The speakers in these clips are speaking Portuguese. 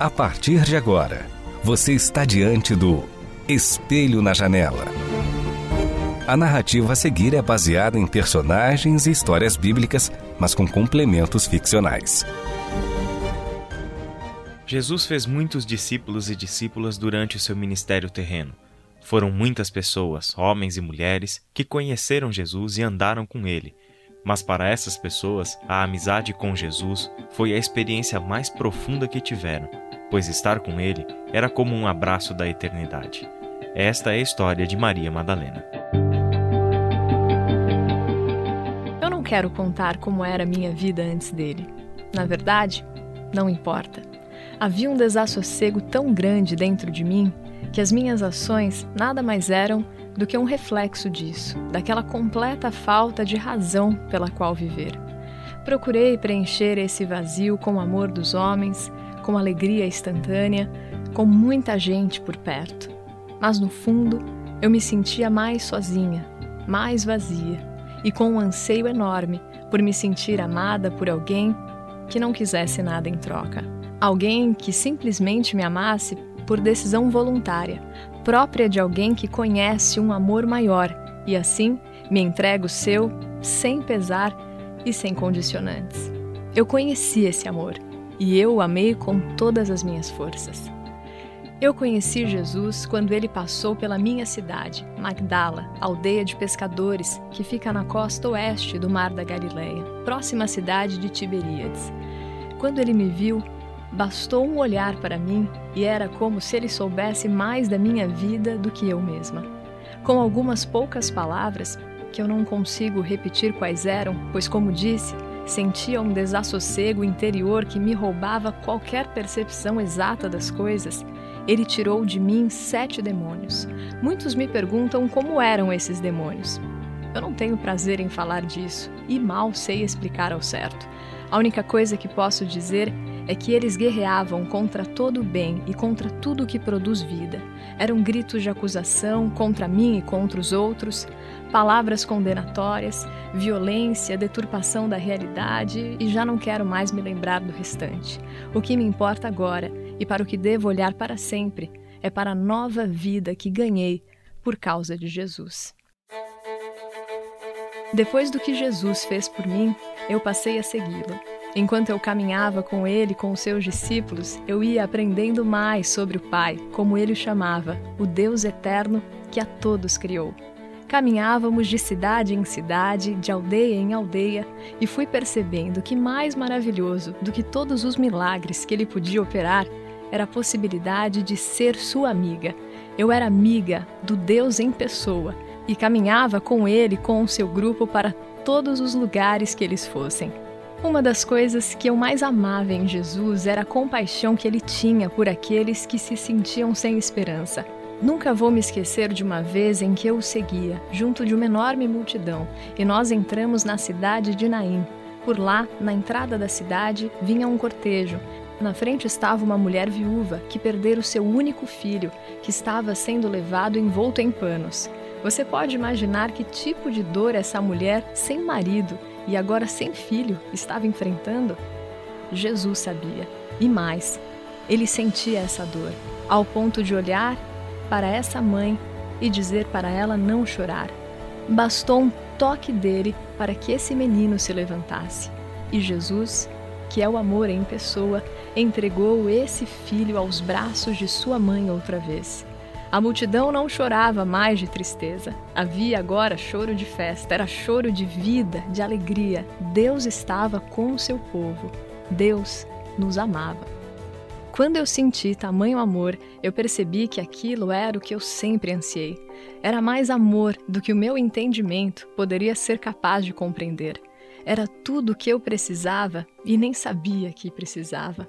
A partir de agora, você está diante do Espelho na Janela. A narrativa a seguir é baseada em personagens e histórias bíblicas, mas com complementos ficcionais. Jesus fez muitos discípulos e discípulas durante o seu ministério terreno. Foram muitas pessoas, homens e mulheres, que conheceram Jesus e andaram com ele. Mas para essas pessoas, a amizade com Jesus foi a experiência mais profunda que tiveram, pois estar com ele era como um abraço da eternidade. Esta é a história de Maria Madalena. Eu não quero contar como era minha vida antes dele. Na verdade, não importa. Havia um desassossego tão grande dentro de mim que as minhas ações nada mais eram do que um reflexo disso, daquela completa falta de razão pela qual viver. Procurei preencher esse vazio com o amor dos homens, com alegria instantânea, com muita gente por perto. Mas no fundo, eu me sentia mais sozinha, mais vazia e com um anseio enorme por me sentir amada por alguém que não quisesse nada em troca. Alguém que simplesmente me amasse por decisão voluntária, própria de alguém que conhece um amor maior e assim me entrega o seu sem pesar e sem condicionantes. Eu conheci esse amor e eu o amei com todas as minhas forças. Eu conheci Jesus quando ele passou pela minha cidade, Magdala, aldeia de pescadores que fica na costa oeste do Mar da Galileia, próxima à cidade de Tiberíades. Quando ele me viu, Bastou um olhar para mim e era como se ele soubesse mais da minha vida do que eu mesma. Com algumas poucas palavras, que eu não consigo repetir quais eram, pois, como disse, sentia um desassossego interior que me roubava qualquer percepção exata das coisas, ele tirou de mim sete demônios. Muitos me perguntam como eram esses demônios. Eu não tenho prazer em falar disso e mal sei explicar ao certo. A única coisa que posso dizer é que eles guerreavam contra todo o bem e contra tudo que produz vida. Eram gritos de acusação contra mim e contra os outros, palavras condenatórias, violência, deturpação da realidade e já não quero mais me lembrar do restante. O que me importa agora e para o que devo olhar para sempre é para a nova vida que ganhei por causa de Jesus. Depois do que Jesus fez por mim, eu passei a segui-lo. Enquanto eu caminhava com ele com os seus discípulos, eu ia aprendendo mais sobre o Pai, como ele o chamava, o Deus eterno que a todos criou. Caminhávamos de cidade em cidade, de aldeia em aldeia, e fui percebendo que mais maravilhoso do que todos os milagres que ele podia operar era a possibilidade de ser sua amiga. Eu era amiga do Deus em pessoa e caminhava com ele com o seu grupo para todos os lugares que eles fossem. Uma das coisas que eu mais amava em Jesus era a compaixão que ele tinha por aqueles que se sentiam sem esperança. Nunca vou me esquecer de uma vez em que eu o seguia, junto de uma enorme multidão, e nós entramos na cidade de Naim. Por lá, na entrada da cidade, vinha um cortejo. Na frente estava uma mulher viúva que perdera o seu único filho, que estava sendo levado envolto em panos. Você pode imaginar que tipo de dor essa mulher, sem marido e agora sem filho, estava enfrentando? Jesus sabia. E mais, ele sentia essa dor, ao ponto de olhar para essa mãe e dizer para ela não chorar. Bastou um toque dele para que esse menino se levantasse. E Jesus, que é o amor em pessoa, entregou esse filho aos braços de sua mãe outra vez. A multidão não chorava mais de tristeza. Havia agora choro de festa, era choro de vida, de alegria. Deus estava com o seu povo. Deus nos amava. Quando eu senti tamanho amor, eu percebi que aquilo era o que eu sempre ansiei. Era mais amor do que o meu entendimento poderia ser capaz de compreender. Era tudo o que eu precisava e nem sabia que precisava.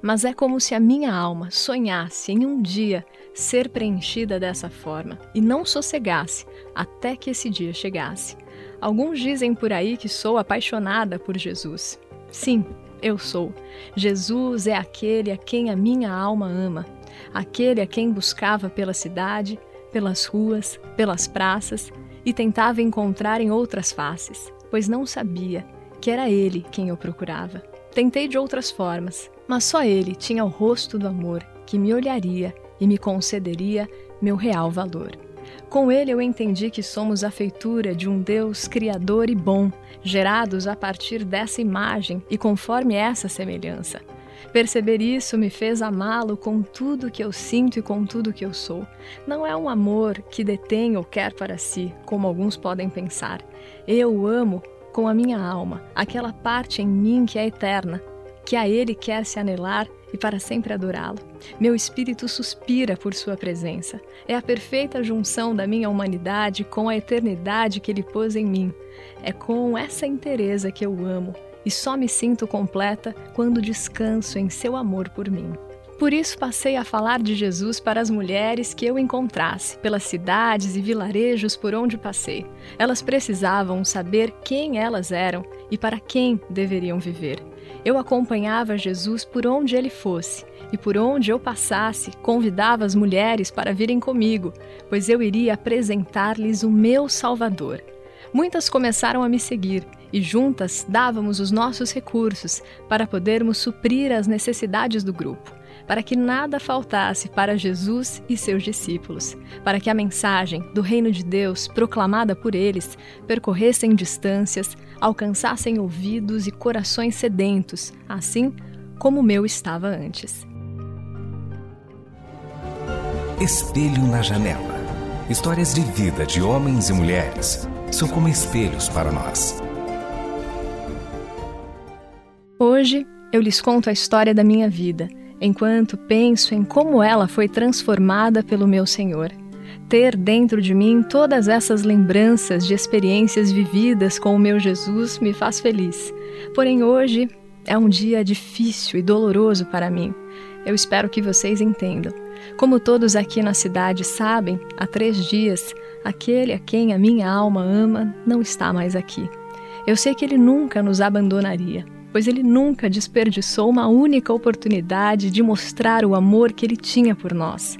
mas é como se a minha alma sonhasse em um dia ser preenchida dessa forma e não sossegasse até que esse dia chegasse. Alguns dizem por aí que sou apaixonada por Jesus. Sim, eu sou. Jesus é aquele a quem a minha alma ama, aquele a quem buscava pela cidade, pelas ruas, pelas praças e tentava encontrar em outras faces, pois não sabia que era ele quem eu procurava. Tentei de outras formas, mas só ele tinha o rosto do amor que me olharia e me concederia meu real valor. Com ele eu entendi que somos a feitura de um Deus criador e bom, gerados a partir dessa imagem e conforme essa semelhança. Perceber isso me fez amá-lo com tudo que eu sinto e com tudo que eu sou. Não é um amor que detém ou quer para si, como alguns podem pensar. Eu amo com a minha alma, aquela parte em mim que é eterna, que a Ele quer se anelar e para sempre adorá-lo. Meu espírito suspira por Sua presença. É a perfeita junção da minha humanidade com a eternidade que Ele pôs em mim. É com essa inteireza que eu amo e só me sinto completa quando descanso em Seu amor por mim. Por isso passei a falar de Jesus para as mulheres que eu encontrasse, pelas cidades e vilarejos por onde passei. Elas precisavam saber quem elas eram e para quem deveriam viver. Eu acompanhava Jesus por onde ele fosse, e por onde eu passasse, convidava as mulheres para virem comigo, pois eu iria apresentar-lhes o meu Salvador. Muitas começaram a me seguir e juntas dávamos os nossos recursos para podermos suprir as necessidades do grupo para que nada faltasse para Jesus e seus discípulos, para que a mensagem do reino de Deus, proclamada por eles, percorressem distâncias, alcançassem ouvidos e corações sedentos, assim como o meu estava antes. Espelho na janela. Histórias de vida de homens e mulheres são como espelhos para nós. Hoje eu lhes conto a história da minha vida enquanto penso em como ela foi transformada pelo meu Senhor. Ter dentro de mim todas essas lembranças de experiências vividas com o meu Jesus me faz feliz. Porém, hoje é um dia difícil e doloroso para mim. Eu espero que vocês entendam. Como todos aqui na cidade sabem, há três dias, aquele a quem a minha alma ama não está mais aqui. Eu sei que ele nunca nos abandonaria pois ele nunca desperdiçou uma única oportunidade de mostrar o amor que ele tinha por nós.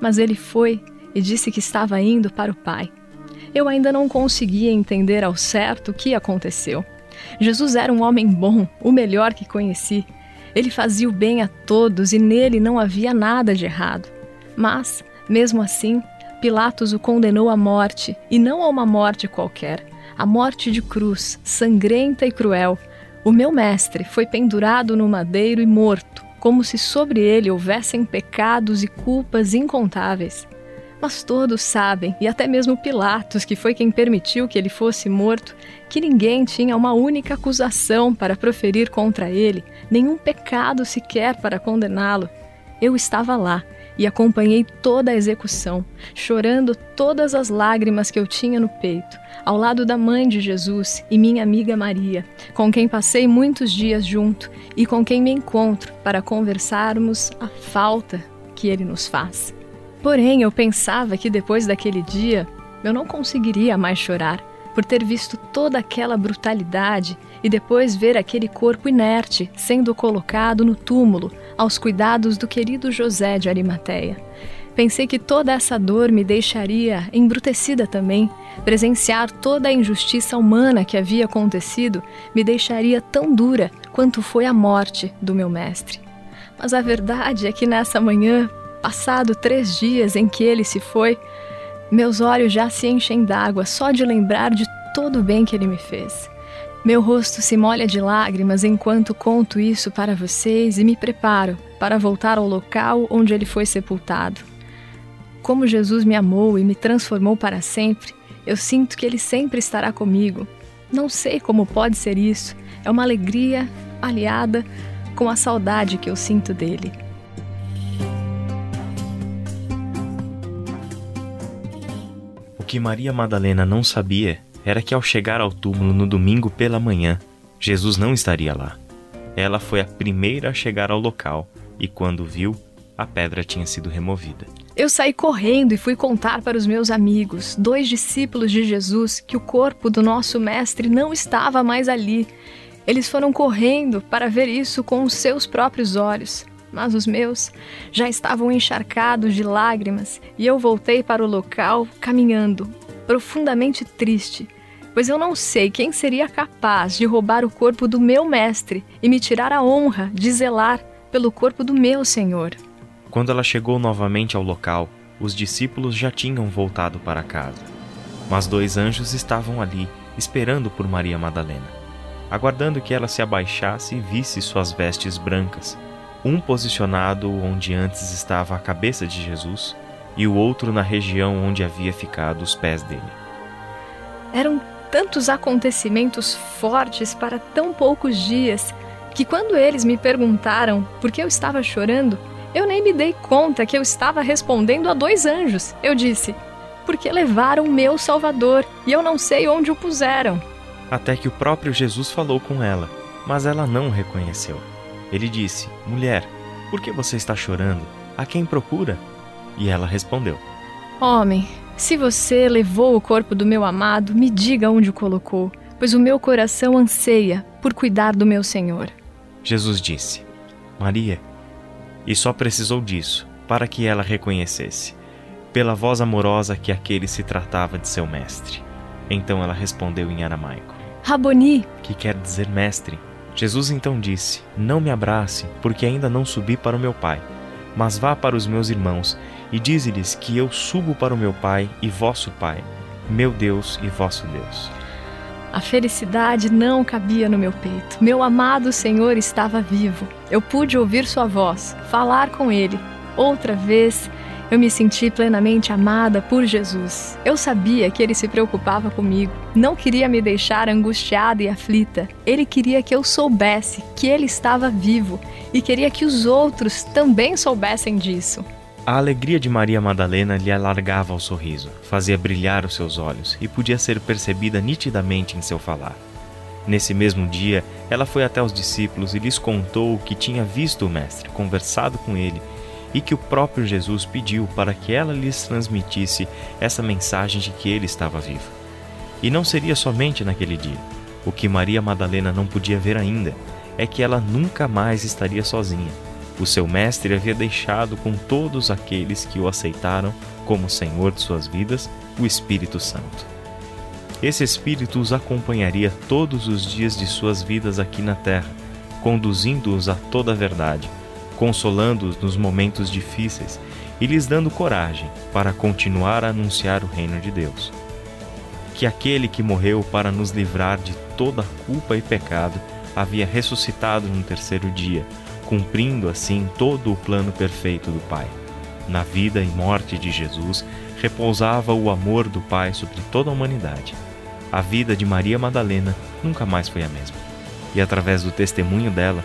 Mas ele foi e disse que estava indo para o Pai. Eu ainda não conseguia entender ao certo o que aconteceu. Jesus era um homem bom, o melhor que conheci. Ele fazia o bem a todos e nele não havia nada de errado. Mas, mesmo assim, Pilatos o condenou à morte, e não a uma morte qualquer, a morte de cruz, sangrenta e cruel, o meu mestre foi pendurado no madeiro e morto, como se sobre ele houvessem pecados e culpas incontáveis. Mas todos sabem, e até mesmo Pilatos, que foi quem permitiu que ele fosse morto, que ninguém tinha uma única acusação para proferir contra ele, nenhum pecado sequer para condená-lo. Eu estava lá e acompanhei toda a execução, chorando todas as lágrimas que eu tinha no peito, ao lado da mãe de Jesus e minha amiga Maria, com quem passei muitos dias junto e com quem me encontro para conversarmos a falta que ele nos faz. Porém, eu pensava que depois daquele dia eu não conseguiria mais chorar por ter visto toda aquela brutalidade e depois ver aquele corpo inerte sendo colocado no túmulo aos cuidados do querido José de Arimateia. Pensei que toda essa dor me deixaria embrutecida também. Presenciar toda a injustiça humana que havia acontecido me deixaria tão dura quanto foi a morte do meu mestre. Mas a verdade é que nessa manhã, passado três dias em que ele se foi, meus olhos já se enchem d'água só de lembrar de todo o bem que ele me fez. Meu rosto se molha de lágrimas enquanto conto isso para vocês e me preparo para voltar ao local onde ele foi sepultado. Como Jesus me amou e me transformou para sempre, eu sinto que ele sempre estará comigo. Não sei como pode ser isso, é uma alegria aliada com a saudade que eu sinto dele. Que Maria Madalena não sabia era que ao chegar ao túmulo no domingo pela manhã, Jesus não estaria lá. Ela foi a primeira a chegar ao local e, quando viu, a pedra tinha sido removida. Eu saí correndo e fui contar para os meus amigos, dois discípulos de Jesus, que o corpo do nosso mestre não estava mais ali. Eles foram correndo para ver isso com os seus próprios olhos, mas os meus já estavam encharcados de lágrimas e eu voltei para o local caminhando, profundamente triste, pois eu não sei quem seria capaz de roubar o corpo do meu mestre e me tirar a honra de zelar pelo corpo do meu Senhor. Quando ela chegou novamente ao local, os discípulos já tinham voltado para casa. Mas dois anjos estavam ali, esperando por Maria Madalena, aguardando que ela se abaixasse e visse suas vestes brancas, um posicionado onde antes estava a cabeça de Jesus e o outro na região onde havia ficado os pés dele. Eram tantos acontecimentos fortes para tão poucos dias que, quando eles me perguntaram por que eu estava chorando, eu nem me dei conta que eu estava respondendo a dois anjos. Eu disse: Porque levaram meu Salvador e eu não sei onde o puseram. Até que o próprio Jesus falou com ela, mas ela não o reconheceu. Ele disse: Mulher, por que você está chorando? A quem procura? E ela respondeu: Homem, se você levou o corpo do meu amado, me diga onde o colocou, pois o meu coração anseia por cuidar do meu Senhor. Jesus disse: Maria e só precisou disso para que ela reconhecesse, pela voz amorosa que aquele se tratava de seu mestre. Então ela respondeu em aramaico: Raboni, que quer dizer mestre. Jesus então disse: Não me abrace, porque ainda não subi para o meu Pai. Mas vá para os meus irmãos e dize-lhes que eu subo para o meu Pai e vosso Pai, meu Deus e vosso Deus. A felicidade não cabia no meu peito. Meu amado Senhor estava vivo. Eu pude ouvir sua voz, falar com ele. Outra vez, eu me senti plenamente amada por Jesus. Eu sabia que ele se preocupava comigo, não queria me deixar angustiada e aflita. Ele queria que eu soubesse que ele estava vivo e queria que os outros também soubessem disso. A alegria de Maria Madalena lhe alargava o sorriso, fazia brilhar os seus olhos e podia ser percebida nitidamente em seu falar. Nesse mesmo dia, ela foi até os discípulos e lhes contou que tinha visto o Mestre, conversado com ele e que o próprio Jesus pediu para que ela lhes transmitisse essa mensagem de que ele estava vivo. E não seria somente naquele dia. O que Maria Madalena não podia ver ainda é que ela nunca mais estaria sozinha o seu mestre havia deixado com todos aqueles que o aceitaram como Senhor de suas vidas o Espírito Santo. Esse Espírito os acompanharia todos os dias de suas vidas aqui na terra, conduzindo-os a toda a verdade, consolando-os nos momentos difíceis e lhes dando coragem para continuar a anunciar o reino de Deus. Que aquele que morreu para nos livrar de toda culpa e pecado havia ressuscitado no terceiro dia cumprindo assim todo o plano perfeito do Pai. Na vida e morte de Jesus repousava o amor do Pai sobre toda a humanidade. A vida de Maria Madalena nunca mais foi a mesma. E através do testemunho dela,